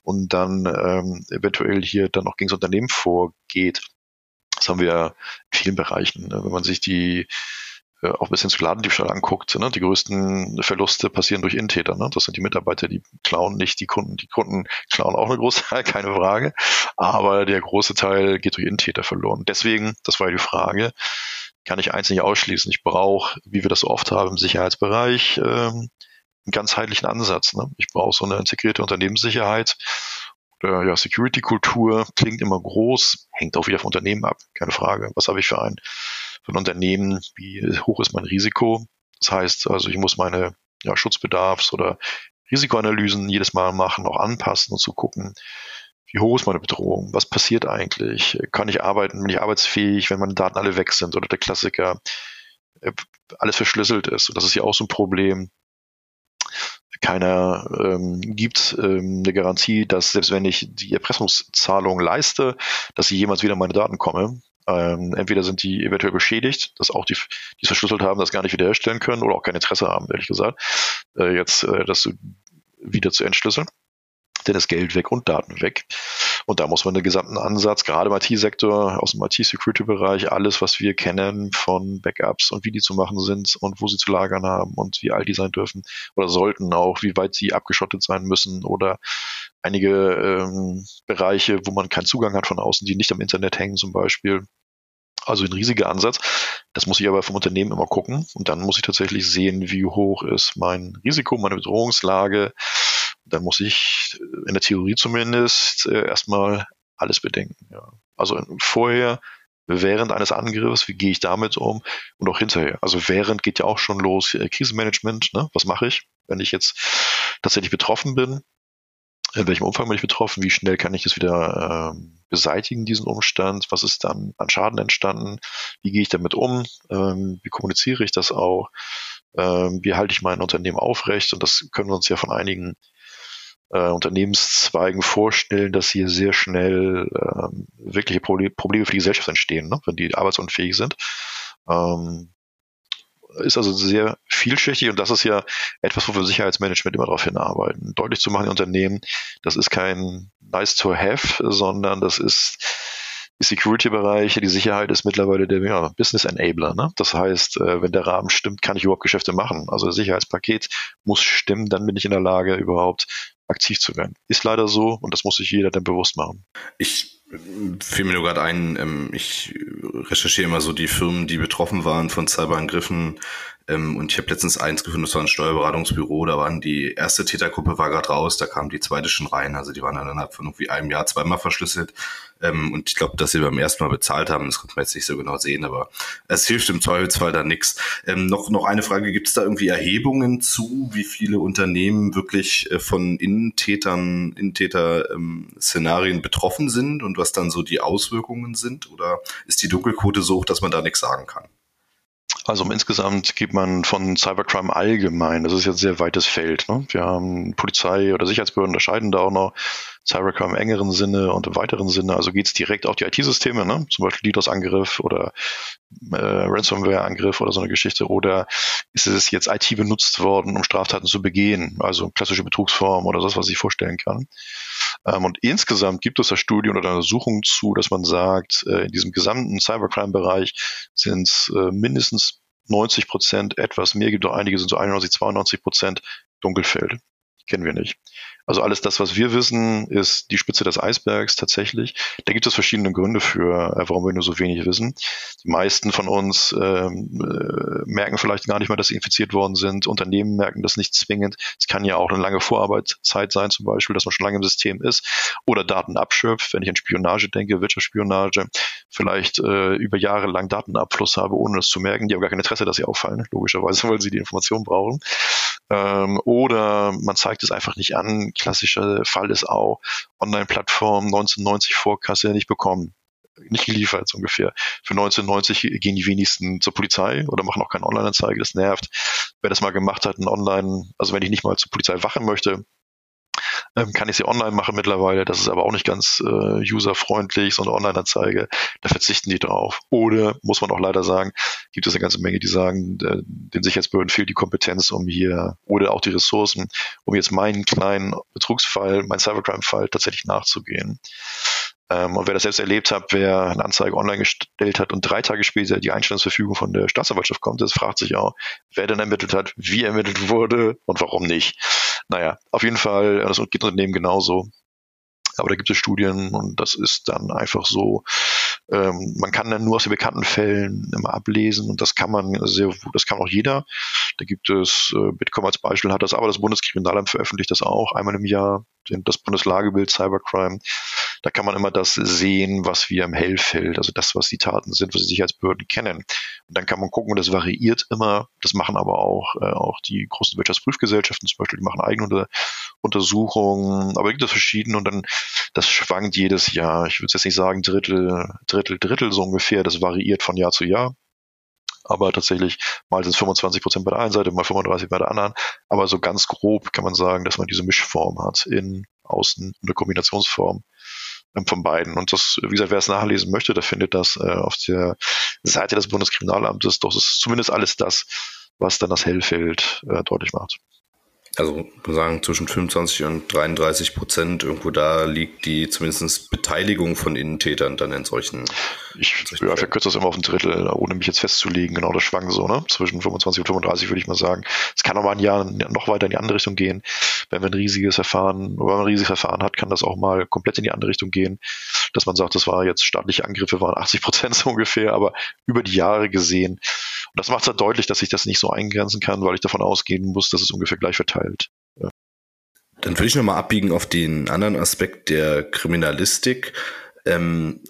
und dann ähm, eventuell hier dann auch gegen das Unternehmen vorgeht. Das haben wir in vielen Bereichen. Ne? Wenn man sich die äh, auch bis hin zu Ladendiebstahl anguckt, ne? die größten Verluste passieren durch Intäter. Ne? Das sind die Mitarbeiter, die klauen nicht die Kunden. Die Kunden klauen auch eine große Teil, keine Frage. Aber der große Teil geht durch Intäter verloren. Deswegen, das war ja die Frage, kann ich eins nicht ausschließen. Ich brauche, wie wir das so oft haben im Sicherheitsbereich, ähm, einen ganzheitlichen Ansatz. Ne? Ich brauche so eine integrierte Unternehmenssicherheit ja, Security-Kultur klingt immer groß, hängt auch wieder vom Unternehmen ab, keine Frage. Was habe ich für ein, für ein Unternehmen? Wie hoch ist mein Risiko? Das heißt, also ich muss meine ja, Schutzbedarfs- oder Risikoanalysen jedes Mal machen, auch anpassen und zu gucken, wie hoch ist meine Bedrohung? Was passiert eigentlich? Kann ich arbeiten? Bin ich arbeitsfähig, wenn meine Daten alle weg sind? Oder der Klassiker, äh, alles verschlüsselt ist. Und das ist ja auch so ein Problem keiner ähm, gibt ähm, eine Garantie, dass selbst wenn ich die Erpressungszahlung leiste, dass sie jemals wieder meine Daten komme. Ähm, entweder sind die eventuell beschädigt, dass auch die, die es verschlüsselt haben, das gar nicht wiederherstellen können oder auch kein Interesse haben, ehrlich gesagt, äh, jetzt äh, das wieder zu entschlüsseln denn ist Geld weg und Daten weg. Und da muss man den gesamten Ansatz, gerade im IT-Sektor, aus dem IT-Security-Bereich, alles, was wir kennen von Backups und wie die zu machen sind und wo sie zu lagern haben und wie alt die sein dürfen oder sollten auch, wie weit sie abgeschottet sein müssen oder einige ähm, Bereiche, wo man keinen Zugang hat von außen, die nicht am Internet hängen zum Beispiel. Also ein riesiger Ansatz. Das muss ich aber vom Unternehmen immer gucken. Und dann muss ich tatsächlich sehen, wie hoch ist mein Risiko, meine Bedrohungslage, dann muss ich in der Theorie zumindest äh, erstmal alles bedenken. Ja. Also vorher, während eines Angriffs, wie gehe ich damit um und auch hinterher. Also während geht ja auch schon los äh, Krisenmanagement. Ne? Was mache ich, wenn ich jetzt tatsächlich betroffen bin? In welchem Umfang bin ich betroffen? Wie schnell kann ich das wieder ähm, beseitigen, diesen Umstand? Was ist dann an Schaden entstanden? Wie gehe ich damit um? Ähm, wie kommuniziere ich das auch? Ähm, wie halte ich mein Unternehmen aufrecht? Und das können wir uns ja von einigen äh, Unternehmenszweigen vorstellen, dass hier sehr schnell ähm, wirkliche Proble Probleme für die Gesellschaft entstehen, ne? wenn die arbeitsunfähig sind. Ähm, ist also sehr vielschichtig und das ist ja etwas, wo wir Sicherheitsmanagement immer darauf hinarbeiten. Deutlich zu machen, in Unternehmen, das ist kein nice to have, sondern das ist die Security-Bereich, die Sicherheit ist mittlerweile der ja, Business Enabler. Ne? Das heißt, äh, wenn der Rahmen stimmt, kann ich überhaupt Geschäfte machen. Also das Sicherheitspaket muss stimmen, dann bin ich in der Lage, überhaupt aktiv zu werden. Ist leider so und das muss sich jeder dann bewusst machen.
Ich fiel mir nur gerade ein, ähm, ich recherchiere immer so die Firmen, die betroffen waren von Cyberangriffen. Ähm, und ich habe letztens eins gefunden, das war ein Steuerberatungsbüro, da waren die erste Tätergruppe war gerade raus, da kam die zweite schon rein, also die waren dann innerhalb von irgendwie einem Jahr zweimal verschlüsselt. Ähm, und ich glaube, dass sie beim ersten Mal bezahlt haben, das konnte man jetzt nicht so genau sehen, aber es hilft im Zweifelsfall da nichts. Ähm, noch, noch eine Frage, gibt es da irgendwie Erhebungen zu, wie viele Unternehmen wirklich äh, von Innentätern, Innentäter-Szenarien ähm, betroffen sind? Und was dann so die Auswirkungen sind? Oder ist die Dunkelquote so hoch, dass man da nichts sagen kann?
Also insgesamt geht man von Cybercrime allgemein, das ist jetzt ein sehr weites Feld. Ne? Wir haben Polizei oder Sicherheitsbehörden unterscheiden da auch noch Cybercrime im engeren Sinne und im weiteren Sinne. Also geht es direkt auf die IT-Systeme, ne? zum Beispiel DDoS-Angriff oder äh, Ransomware-Angriff oder so eine Geschichte. Oder ist es jetzt IT benutzt worden, um Straftaten zu begehen, also klassische Betrugsform oder das, was ich vorstellen kann. Ähm, und insgesamt gibt es da Studien oder Untersuchungen zu, dass man sagt, äh, in diesem gesamten Cybercrime-Bereich sind es äh, mindestens 90 Prozent, etwas mehr, gibt auch einige, sind so 91, 92 Prozent Dunkelfeld. Kennen wir nicht. Also alles das, was wir wissen, ist die Spitze des Eisbergs tatsächlich. Da gibt es verschiedene Gründe für, äh, warum wir nur so wenig wissen. Die meisten von uns ähm, äh, merken vielleicht gar nicht mal, dass sie infiziert worden sind. Unternehmen merken das nicht zwingend. Es kann ja auch eine lange Vorarbeitszeit sein, zum Beispiel, dass man schon lange im System ist oder Daten abschöpft. Wenn ich an Spionage denke, Wirtschaftsspionage, vielleicht äh, über Jahre lang Datenabfluss habe, ohne es zu merken. Die haben gar kein Interesse, dass sie auffallen, logischerweise, weil sie die Information brauchen. Ähm, oder man zeigt es einfach nicht an. Klassischer Fall ist auch Online-Plattform 1990 Vorkasse nicht bekommen nicht geliefert, so ungefähr. Für 1990 gehen die wenigsten zur Polizei oder machen auch keine Online-Anzeige, das nervt. Wer das mal gemacht hat, ein Online, also wenn ich nicht mal zur Polizei wachen möchte, ähm, kann ich sie online machen mittlerweile. Das ist aber auch nicht ganz äh, userfreundlich, so eine Online-Anzeige. Da verzichten die drauf. Oder, muss man auch leider sagen, gibt es eine ganze Menge, die sagen, äh, den Sicherheitsbehörden fehlt die Kompetenz, um hier, oder auch die Ressourcen, um jetzt meinen kleinen Betrugsfall, meinen Cybercrime-Fall tatsächlich nachzugehen. Ähm, und wer das selbst erlebt hat, wer eine Anzeige online gestellt hat und drei Tage später die Einstellungsverfügung von der Staatsanwaltschaft kommt, das fragt sich auch, wer denn ermittelt hat, wie ermittelt wurde und warum nicht. Naja, auf jeden Fall, das geht Unternehmen genauso. Aber da gibt es Studien und das ist dann einfach so, ähm, man kann dann nur aus den bekannten Fällen immer ablesen und das kann man sehr, das kann auch jeder. Da gibt es, äh, Bitkom als Beispiel hat das, aber das Bundeskriminalamt veröffentlicht das auch einmal im Jahr, das Bundeslagebild Cybercrime. Da kann man immer das sehen, was wir im Hellfeld, also das, was die Taten sind, was die Sicherheitsbehörden kennen. Und dann kann man gucken, das variiert immer. Das machen aber auch, äh, auch die großen Wirtschaftsprüfgesellschaften zum Beispiel, die machen eigene Untersuchungen, aber gibt es verschiedene und dann, das schwankt jedes Jahr. Ich würde jetzt nicht sagen Drittel, Drittel, Drittel so ungefähr. Das variiert von Jahr zu Jahr aber tatsächlich mal sind es 25 Prozent bei der einen Seite, mal 35 bei der anderen. Aber so ganz grob kann man sagen, dass man diese Mischform hat in Außen eine Kombinationsform von beiden. Und das, wie gesagt, wer es nachlesen möchte, der findet das äh, auf der Seite des Bundeskriminalamtes. Doch es ist zumindest alles das, was dann das Hellfeld äh, deutlich macht
also sagen zwischen 25 und 33 Prozent, irgendwo da liegt die zumindest Beteiligung von Innentätern dann in solchen.
Ich solchen ja, verkürze das immer auf ein Drittel, ohne mich jetzt festzulegen. Genau, das schwankt so, ne? Zwischen 25 und 35 würde ich mal sagen. Es kann auch mal ein Jahr noch weiter in die andere Richtung gehen. Wenn man ein riesiges Verfahren, oder ein riesiges Verfahren hat, kann das auch mal komplett in die andere Richtung gehen. Dass man sagt, das war jetzt staatliche Angriffe waren 80 Prozent so ungefähr, aber über die Jahre gesehen. Das macht es halt deutlich, dass ich das nicht so eingrenzen kann, weil ich davon ausgehen muss, dass es ungefähr gleich verteilt
Dann würde ich nochmal abbiegen auf den anderen Aspekt der Kriminalistik. Ähm,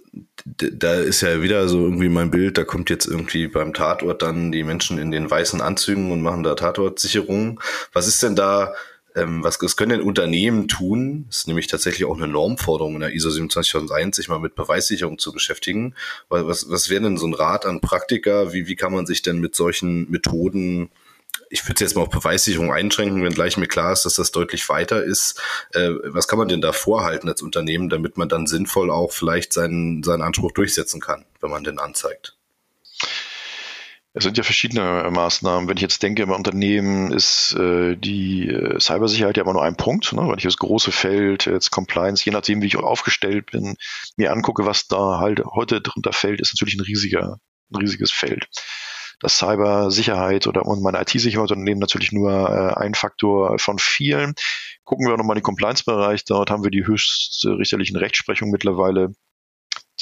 da ist ja wieder so irgendwie mein Bild, da kommt jetzt irgendwie beim Tatort dann die Menschen in den weißen Anzügen und machen da Tatortsicherungen. Was ist denn da, ähm, was, was können denn Unternehmen tun? Das ist nämlich tatsächlich auch eine Normforderung in der ISO 27001, sich mal mit Beweissicherung zu beschäftigen. Was, was wäre denn so ein Rat an Praktiker? Wie, wie kann man sich denn mit solchen Methoden ich würde es jetzt mal auf Beweissicherung einschränken, wenn gleich mir klar ist, dass das deutlich weiter ist. Äh, was kann man denn da vorhalten als Unternehmen, damit man dann sinnvoll auch vielleicht seinen, seinen Anspruch durchsetzen kann, wenn man den anzeigt?
Es sind ja verschiedene Maßnahmen. Wenn ich jetzt denke, im Unternehmen ist äh, die äh, Cybersicherheit ja immer nur ein Punkt. Ne? Wenn ich das große Feld, jetzt Compliance, je nachdem, wie ich aufgestellt bin, mir angucke, was da halt heute drunter fällt, ist natürlich ein riesiger, ein riesiges Feld dass Cybersicherheit oder und meine IT-Sicherheitsunternehmen natürlich nur äh, ein Faktor von vielen. Gucken wir nochmal in den Compliance-Bereich. Dort haben wir die höchstrichterlichen Rechtsprechung mittlerweile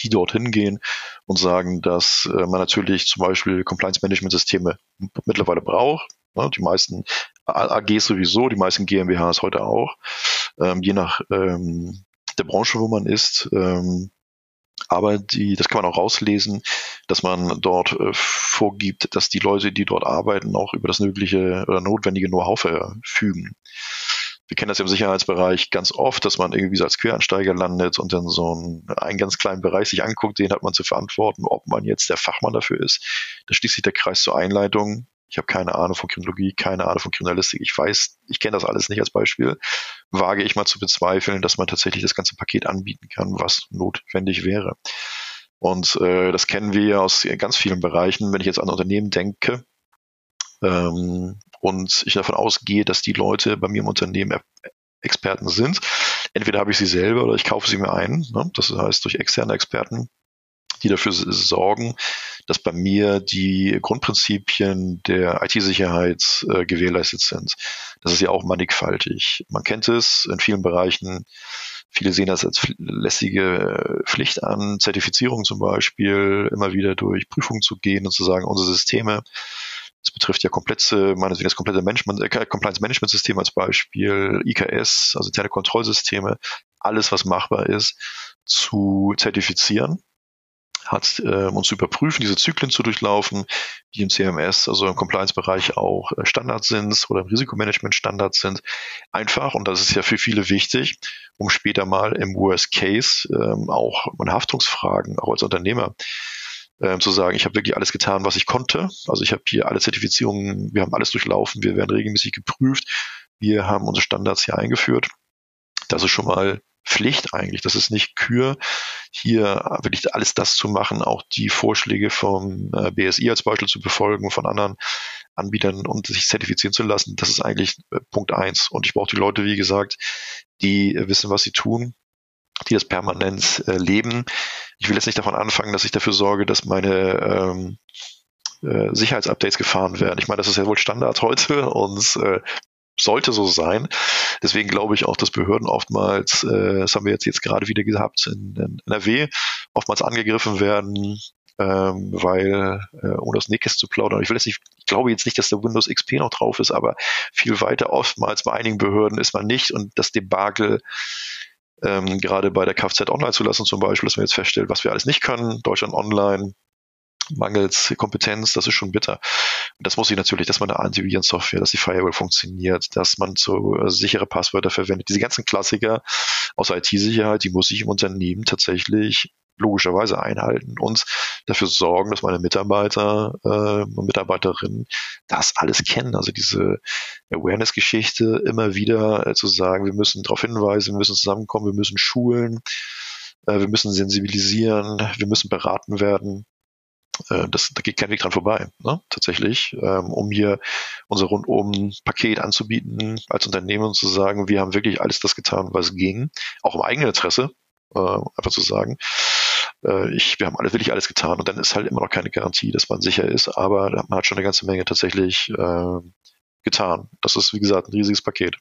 die dorthin gehen und sagen, dass äh, man natürlich zum Beispiel Compliance-Management-Systeme mittlerweile braucht. Ne? Die meisten AGs sowieso, die meisten GmbHs heute auch. Ähm, je nach ähm, der Branche, wo man ist, ähm, aber die, das kann man auch rauslesen, dass man dort äh, vorgibt, dass die Leute, die dort arbeiten, auch über das nötige oder notwendige Know-how verfügen. Wir kennen das im Sicherheitsbereich ganz oft, dass man irgendwie so als Quereinsteiger landet und dann so einen, einen ganz kleinen Bereich sich anguckt, den hat man zu verantworten, ob man jetzt der Fachmann dafür ist. Da schließt sich der Kreis zur Einleitung. Ich habe keine Ahnung von Kriminologie, keine Ahnung von Kriminalistik. Ich weiß, ich kenne das alles nicht als Beispiel. Wage ich mal zu bezweifeln, dass man tatsächlich das ganze Paket anbieten kann, was notwendig wäre. Und äh, das kennen wir aus ganz vielen Bereichen. Wenn ich jetzt an Unternehmen denke ähm, und ich davon ausgehe, dass die Leute bei mir im Unternehmen Experten sind, entweder habe ich sie selber oder ich kaufe sie mir ein. Ne? Das heißt durch externe Experten die dafür sorgen, dass bei mir die Grundprinzipien der IT-Sicherheit äh, gewährleistet sind. Das ist ja auch mannigfaltig. Man kennt es in vielen Bereichen. Viele sehen das als lässige Pflicht an, Zertifizierung zum Beispiel, immer wieder durch Prüfungen zu gehen und zu sagen, unsere Systeme, das betrifft ja komplette, meinetwegen das komplette Management, äh, Compliance Management System als Beispiel, IKS, also interne Kontrollsysteme, alles, was machbar ist, zu zertifizieren hat, äh, um zu überprüfen, diese Zyklen zu durchlaufen, die im CMS, also im Compliance-Bereich auch äh, Standards sind oder im Risikomanagement Standards sind. Einfach, und das ist ja für viele wichtig, um später mal im Worst Case ähm, auch meine Haftungsfragen, auch als Unternehmer, ähm, zu sagen, ich habe wirklich alles getan, was ich konnte. Also ich habe hier alle Zertifizierungen, wir haben alles durchlaufen, wir werden regelmäßig geprüft, wir haben unsere Standards hier eingeführt. Das ist schon mal Pflicht eigentlich. Das ist nicht Kür, hier wirklich alles das zu machen, auch die Vorschläge vom äh, BSI als Beispiel zu befolgen, von anderen Anbietern und sich zertifizieren zu lassen. Das ist eigentlich äh, Punkt eins. Und ich brauche die Leute, wie gesagt, die wissen, was sie tun, die das permanent äh, leben. Ich will jetzt nicht davon anfangen, dass ich dafür sorge, dass meine ähm, äh, Sicherheitsupdates gefahren werden. Ich meine, das ist ja wohl Standard heute und äh, sollte so sein. Deswegen glaube ich auch, dass Behörden oftmals, äh, das haben wir jetzt, jetzt gerade wieder gehabt in, in NRW, oftmals angegriffen werden, ähm, weil, äh, ohne das Nähkäst zu plaudern, ich will jetzt nicht, ich glaube jetzt nicht, dass der Windows XP noch drauf ist, aber viel weiter oftmals bei einigen Behörden ist man nicht und das Debakel ähm, gerade bei der Kfz Online zulassen zum Beispiel, dass man jetzt feststellt, was wir alles nicht können, Deutschland Online, mangels Kompetenz, das ist schon bitter. Das muss ich natürlich, dass man eine Antivirensoftware, dass die Firewall funktioniert, dass man so äh, sichere Passwörter verwendet. Diese ganzen Klassiker aus IT-Sicherheit, die muss ich im Unternehmen tatsächlich logischerweise einhalten und dafür sorgen, dass meine Mitarbeiter äh, und Mitarbeiterinnen das alles kennen. Also diese Awareness-Geschichte immer wieder äh, zu sagen, wir müssen darauf hinweisen, wir müssen zusammenkommen, wir müssen schulen, äh, wir müssen sensibilisieren, wir müssen beraten werden. Äh, das, da geht kein Weg dran vorbei, ne? tatsächlich, ähm, um hier unser Rundum-Paket anzubieten als Unternehmen und zu sagen, wir haben wirklich alles das getan, was ging, auch im eigenen Interesse, äh, einfach zu sagen, ich, wir haben alles, wirklich alles getan und dann ist halt immer noch keine Garantie, dass man sicher ist, aber man hat schon eine ganze Menge tatsächlich äh, getan. Das ist, wie gesagt, ein riesiges Paket.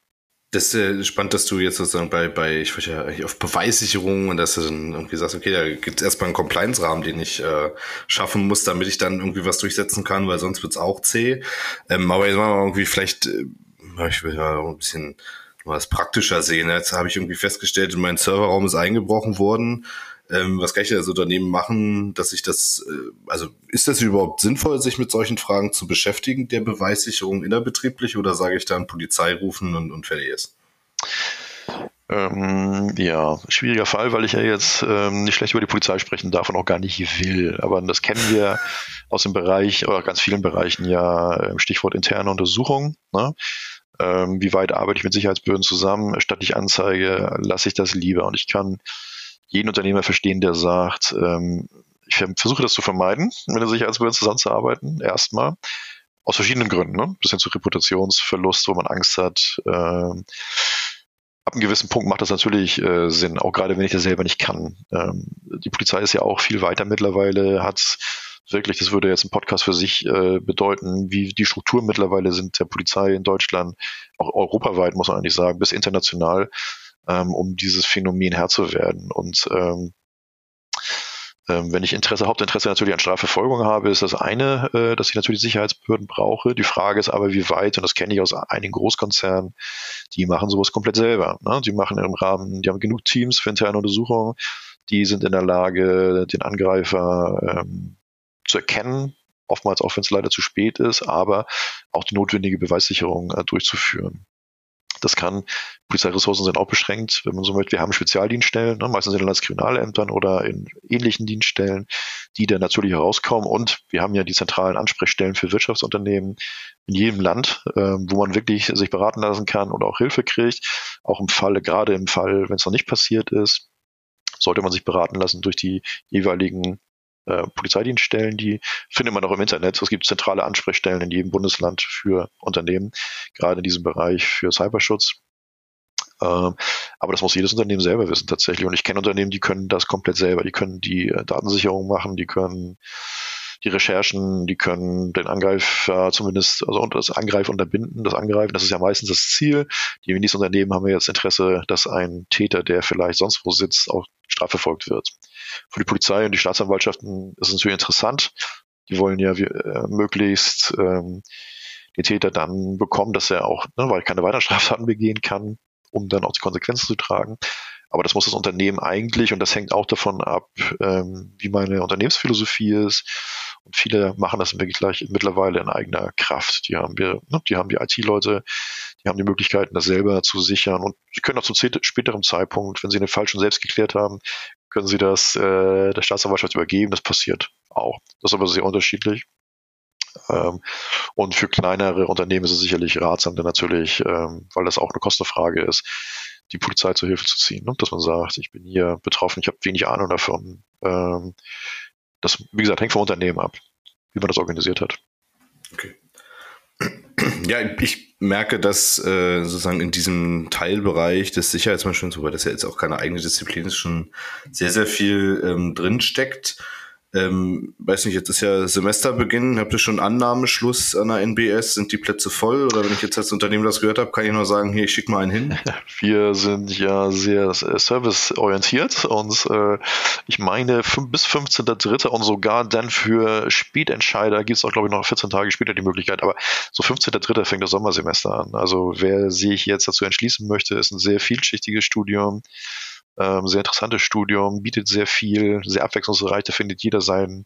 Das ist äh, spannend, dass du jetzt sozusagen bei, bei ich wollte ja auf Beweissicherung und dass du dann irgendwie sagst, okay, da gibt es erstmal einen Compliance-Rahmen, den ich äh, schaffen muss, damit ich dann irgendwie was durchsetzen kann, weil sonst wird's auch zäh. Ähm, aber jetzt machen wir irgendwie vielleicht, äh, ich will ja ein bisschen was praktischer sehen. Jetzt habe ich irgendwie festgestellt, mein Serverraum ist eingebrochen worden. Ähm, was kann ich denn als Unternehmen machen, dass ich das, äh, also ist das überhaupt sinnvoll, sich mit solchen Fragen zu beschäftigen, der Beweissicherung innerbetrieblich, oder sage ich dann Polizei rufen und, und fertig ist?
Ähm, ja, schwieriger Fall, weil ich ja jetzt ähm, nicht schlecht über die Polizei sprechen darf und auch gar nicht will. Aber das kennen wir aus dem Bereich oder ganz vielen Bereichen ja, ähm, Stichwort interne Untersuchung. Ne? Ähm, wie weit arbeite ich mit Sicherheitsbehörden zusammen? Statt ich Anzeige, lasse ich das lieber. Und ich kann jeden Unternehmer verstehen, der sagt, ähm, ich versuche das zu vermeiden, mit den Sicherheitsbehörden zusammenzuarbeiten, erstmal. Aus verschiedenen Gründen, ne? Bis hin zu Reputationsverlust, wo man Angst hat. Ähm, ab einem gewissen Punkt macht das natürlich äh, Sinn, auch gerade wenn ich das selber nicht kann. Ähm, die Polizei ist ja auch viel weiter mittlerweile, hat wirklich, das würde jetzt ein Podcast für sich äh, bedeuten, wie die Strukturen mittlerweile sind der Polizei in Deutschland, auch europaweit muss man eigentlich sagen, bis international, ähm, um dieses Phänomen Herr zu werden. Und ähm, ähm, wenn ich Interesse, Hauptinteresse natürlich an Strafverfolgung habe, ist das eine, äh, dass ich natürlich Sicherheitsbehörden brauche. Die Frage ist aber, wie weit, und das kenne ich aus einigen Großkonzernen, die machen sowas komplett selber. Ne? Die machen im Rahmen, die haben genug Teams für interne Untersuchungen, die sind in der Lage, den Angreifer ähm, zu erkennen, oftmals auch wenn es leider zu spät ist, aber auch die notwendige Beweissicherung äh, durchzuführen. Das kann, Polizeiressourcen sind auch beschränkt, wenn man so möchte. Wir haben Spezialdienststellen, ne, meistens in den Landeskriminalämtern oder in ähnlichen Dienststellen, die dann natürlich herauskommen. Und wir haben ja die zentralen Ansprechstellen für Wirtschaftsunternehmen in jedem Land, äh, wo man wirklich sich beraten lassen kann oder auch Hilfe kriegt. Auch im Falle, gerade im Fall, wenn es noch nicht passiert ist, sollte man sich beraten lassen durch die jeweiligen äh, Polizeidienststellen, die findet man auch im Internet. Es gibt zentrale Ansprechstellen in jedem Bundesland für Unternehmen, gerade in diesem Bereich für Cyberschutz. Ähm, aber das muss jedes Unternehmen selber wissen tatsächlich. Und ich kenne Unternehmen, die können das komplett selber. Die können die äh, Datensicherung machen, die können die Recherchen, die können den Angreifer zumindest, also das Angreifen unterbinden, das Angreifen, das ist ja meistens das Ziel. Die wenigsten Unternehmen haben ja jetzt Interesse, dass ein Täter, der vielleicht sonst wo sitzt, auch strafverfolgt wird. Für die Polizei und die Staatsanwaltschaften ist es natürlich interessant. Die wollen ja äh, möglichst ähm, den Täter dann bekommen, dass er auch, ne, weil er keine weiteren Straftaten begehen kann, um dann auch die Konsequenzen zu tragen. Aber das muss das Unternehmen eigentlich, und das hängt auch davon ab, ähm, wie meine Unternehmensphilosophie ist. Und viele machen das wirklich gleich mittlerweile in eigener Kraft. Die haben wir, ne, die haben die IT-Leute, die haben die Möglichkeiten, das selber zu sichern und sie können auch zu späterem Zeitpunkt, wenn sie den Fall schon selbst geklärt haben, können sie das äh, der Staatsanwaltschaft übergeben. Das passiert auch. Das ist aber sehr unterschiedlich. Ähm, und für kleinere Unternehmen ist es sicherlich ratsam, denn natürlich, ähm, weil das auch eine Kostenfrage ist, die Polizei zur Hilfe zu ziehen. Ne? Dass man sagt, ich bin hier betroffen, ich habe wenig Ahnung davon. Ähm, das, wie gesagt, hängt vom Unternehmen ab, wie man das organisiert hat.
Okay. Ja, ich merke, dass äh, sozusagen in diesem Teilbereich des Sicherheitsmanagements, wobei das ja jetzt auch keine eigene Disziplin ist, schon sehr, sehr viel ähm, drin steckt. Ähm, weiß nicht, jetzt ist ja Semesterbeginn. Habt ihr schon Annahmeschluss an der NBS? Sind die Plätze voll? Oder wenn ich jetzt als Unternehmen das gehört habe, kann ich nur sagen, hier, ich schicke mal einen hin?
Wir sind ja sehr serviceorientiert und äh, ich meine, bis 15.3. und sogar dann für Spätentscheider gibt es auch, glaube ich, noch 14 Tage später die Möglichkeit. Aber so 15.3. fängt das Sommersemester an. Also wer sich jetzt dazu entschließen möchte, ist ein sehr vielschichtiges Studium. Ähm, sehr interessantes Studium, bietet sehr viel, sehr abwechslungsreich. Da findet jeder seinen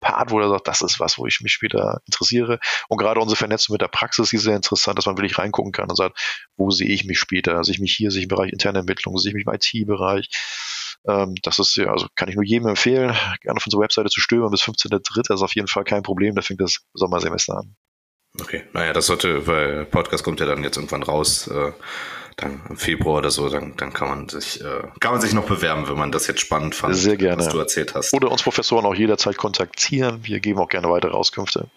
Part, wo er sagt, das ist was, wo ich mich später interessiere. Und gerade unsere Vernetzung mit der Praxis ist sehr interessant, dass man wirklich reingucken kann und sagt, wo sehe ich mich später? Sehe ich mich hier, sehe ich im Bereich interne Entwicklung, sehe ich mich im IT-Bereich? Ähm, das ist ja, also kann ich nur jedem empfehlen, gerne auf unserer Webseite zu stöbern bis 15.3. ist auf jeden Fall kein Problem, da fängt das Sommersemester an.
Okay, naja, das sollte, weil Podcast kommt ja dann jetzt irgendwann raus. Äh dann im Februar oder so, dann, dann kann man sich, äh, kann man sich noch bewerben, wenn man das jetzt spannend fand,
Sehr gerne.
was du erzählt hast.
Oder uns Professoren auch jederzeit kontaktieren. Wir geben auch gerne weitere Auskünfte.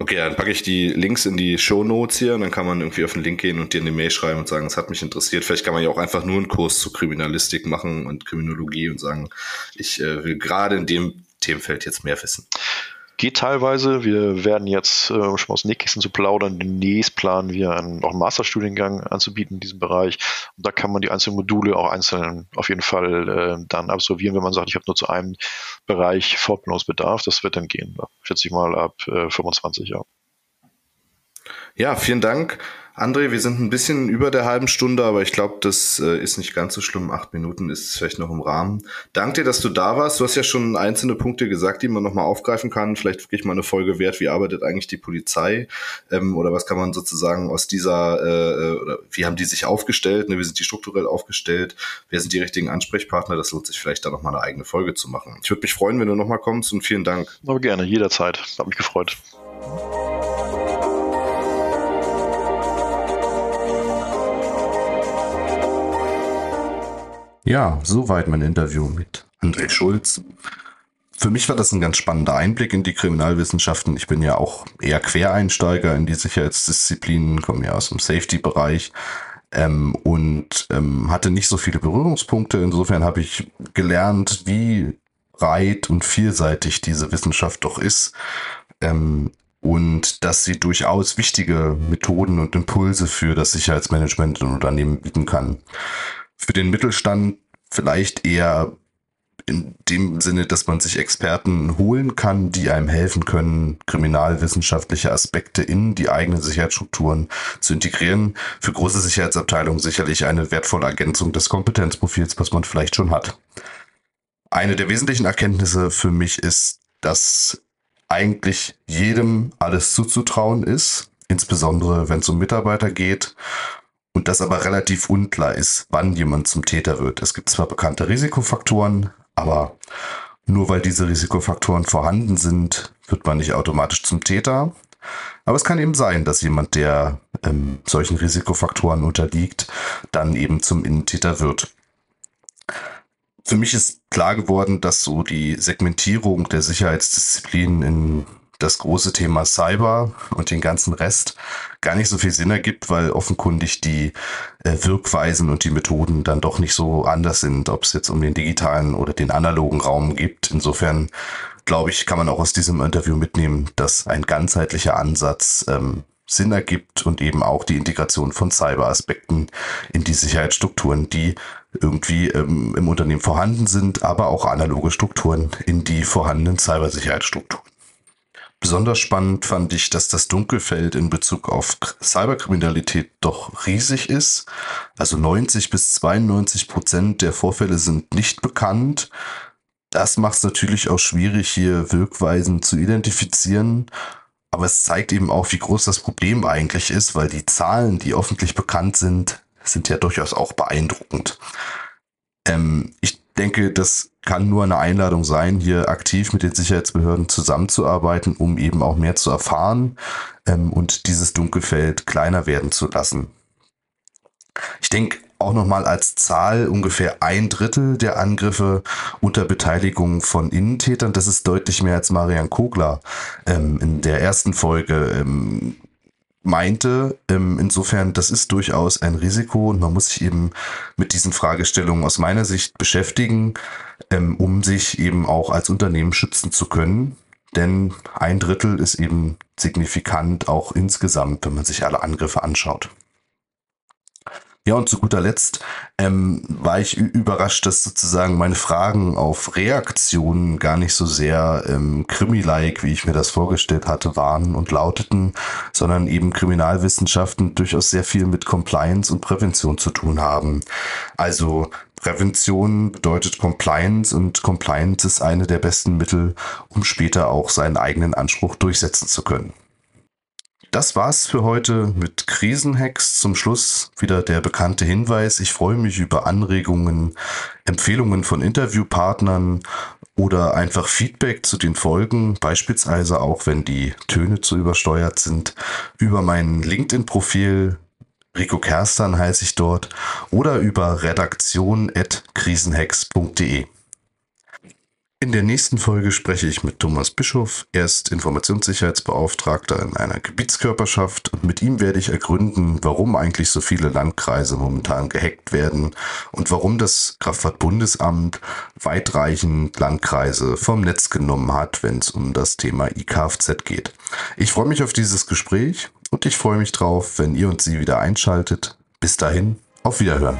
Okay, dann packe ich die Links in die Show Notes hier und dann kann man irgendwie auf den Link gehen und dir eine Mail schreiben und sagen, es hat mich interessiert. Vielleicht kann man ja auch einfach nur einen Kurs zu Kriminalistik machen und Kriminologie und sagen, ich äh, will gerade in dem Themenfeld jetzt mehr wissen.
Geht teilweise. Wir werden jetzt, äh, um schon aus Nähkissen zu plaudern, demnächst planen wir einen, auch einen Masterstudiengang anzubieten in diesem Bereich. Und da kann man die einzelnen Module auch einzeln auf jeden Fall äh, dann absolvieren, wenn man sagt, ich habe nur zu einem Bereich Fortbildungsbedarf. Das wird dann gehen, schätze ich mal, ab äh, 25 Jahren.
Ja, vielen Dank. André, wir sind ein bisschen über der halben Stunde, aber ich glaube, das äh, ist nicht ganz so schlimm. Acht Minuten ist vielleicht noch im Rahmen. Dank dir, dass du da warst. Du hast ja schon einzelne Punkte gesagt, die man nochmal aufgreifen kann. Vielleicht wirklich mal eine Folge wert. Wie arbeitet eigentlich die Polizei? Ähm, oder was kann man sozusagen aus dieser, äh, äh, oder wie haben die sich aufgestellt? Ne? Wie sind die strukturell aufgestellt? Wer sind die richtigen Ansprechpartner? Das lohnt sich vielleicht da nochmal eine eigene Folge zu machen. Ich würde mich freuen, wenn du nochmal kommst und vielen Dank.
Aber gerne, jederzeit. Hat mich gefreut.
Ja, soweit mein Interview mit André Schulz. Für mich war das ein ganz spannender Einblick in die Kriminalwissenschaften. Ich bin ja auch eher Quereinsteiger in die Sicherheitsdisziplinen, komme ja aus dem Safety-Bereich ähm, und ähm, hatte nicht so viele Berührungspunkte. Insofern habe ich gelernt, wie breit und vielseitig diese Wissenschaft doch ist. Ähm, und dass sie durchaus wichtige Methoden und Impulse für das Sicherheitsmanagement in Unternehmen bieten kann für den Mittelstand vielleicht eher in dem Sinne, dass man sich Experten holen kann, die einem helfen können, kriminalwissenschaftliche Aspekte in die eigenen Sicherheitsstrukturen zu integrieren. Für große Sicherheitsabteilungen sicherlich eine wertvolle Ergänzung des Kompetenzprofils, was man vielleicht schon hat. Eine der wesentlichen Erkenntnisse für mich ist, dass eigentlich jedem alles zuzutrauen ist, insbesondere wenn es um Mitarbeiter geht und das aber relativ unklar ist, wann jemand zum Täter wird. Es gibt zwar bekannte Risikofaktoren, aber nur weil diese Risikofaktoren vorhanden sind, wird man nicht automatisch zum Täter. Aber es kann eben sein, dass jemand, der ähm, solchen Risikofaktoren unterliegt, dann eben zum Innentäter wird. Für mich ist klar geworden, dass so die Segmentierung der Sicherheitsdisziplinen in das große Thema Cyber und den ganzen Rest gar nicht so viel Sinn ergibt, weil offenkundig die äh, Wirkweisen und die Methoden dann doch nicht so anders sind, ob es jetzt um den digitalen oder den analogen Raum gibt. Insofern glaube ich, kann man auch aus diesem Interview mitnehmen, dass ein ganzheitlicher Ansatz ähm, Sinn ergibt und eben auch die Integration von Cyber-Aspekten in die Sicherheitsstrukturen, die irgendwie ähm, im Unternehmen vorhanden sind, aber auch analoge Strukturen in die vorhandenen Cybersicherheitsstrukturen. Besonders spannend fand ich, dass das Dunkelfeld in Bezug auf Cyberkriminalität doch riesig ist. Also 90 bis 92 Prozent der Vorfälle sind nicht bekannt. Das macht es natürlich auch schwierig, hier Wirkweisen zu identifizieren. Aber es zeigt eben auch, wie groß das Problem eigentlich ist, weil die Zahlen, die öffentlich bekannt sind, sind ja durchaus auch beeindruckend. Ähm, ich denke, das kann nur eine Einladung sein, hier aktiv mit den Sicherheitsbehörden zusammenzuarbeiten, um eben auch mehr zu erfahren ähm, und dieses Dunkelfeld kleiner werden zu lassen. Ich denke auch nochmal als Zahl ungefähr ein Drittel der Angriffe unter Beteiligung von Innentätern. Das ist deutlich mehr als Marian Kogler ähm, in der ersten Folge ähm, meinte. Ähm, insofern, das ist durchaus ein Risiko und man muss sich eben mit diesen Fragestellungen aus meiner Sicht beschäftigen, ähm, um sich eben auch als Unternehmen schützen zu können. Denn ein Drittel ist eben signifikant auch insgesamt, wenn man sich alle Angriffe anschaut. Ja, und zu guter Letzt ähm, war ich überrascht, dass sozusagen meine Fragen auf Reaktionen gar nicht so sehr ähm, krimi-like, wie ich mir das vorgestellt hatte, waren und lauteten, sondern eben Kriminalwissenschaften durchaus sehr viel mit Compliance und Prävention zu tun haben. Also Prävention bedeutet Compliance und Compliance ist eine der besten Mittel, um später auch seinen eigenen Anspruch durchsetzen zu können. Das war's für heute mit Krisenhacks. Zum Schluss wieder der bekannte Hinweis. Ich freue mich über Anregungen, Empfehlungen von Interviewpartnern oder einfach Feedback zu den Folgen, beispielsweise auch wenn die Töne zu übersteuert sind, über mein LinkedIn-Profil. Rico Kerstan heiße ich dort oder über redaktion.krisenhacks.de. In der nächsten Folge spreche ich mit Thomas Bischof. Er ist Informationssicherheitsbeauftragter in einer Gebietskörperschaft und mit ihm werde ich ergründen, warum eigentlich so viele Landkreise momentan gehackt werden und warum das Kraftfahrtbundesamt weitreichend Landkreise vom Netz genommen hat, wenn es um das Thema IKFZ geht. Ich freue mich auf dieses Gespräch und ich freue mich drauf, wenn ihr und sie wieder einschaltet. Bis dahin, auf Wiederhören.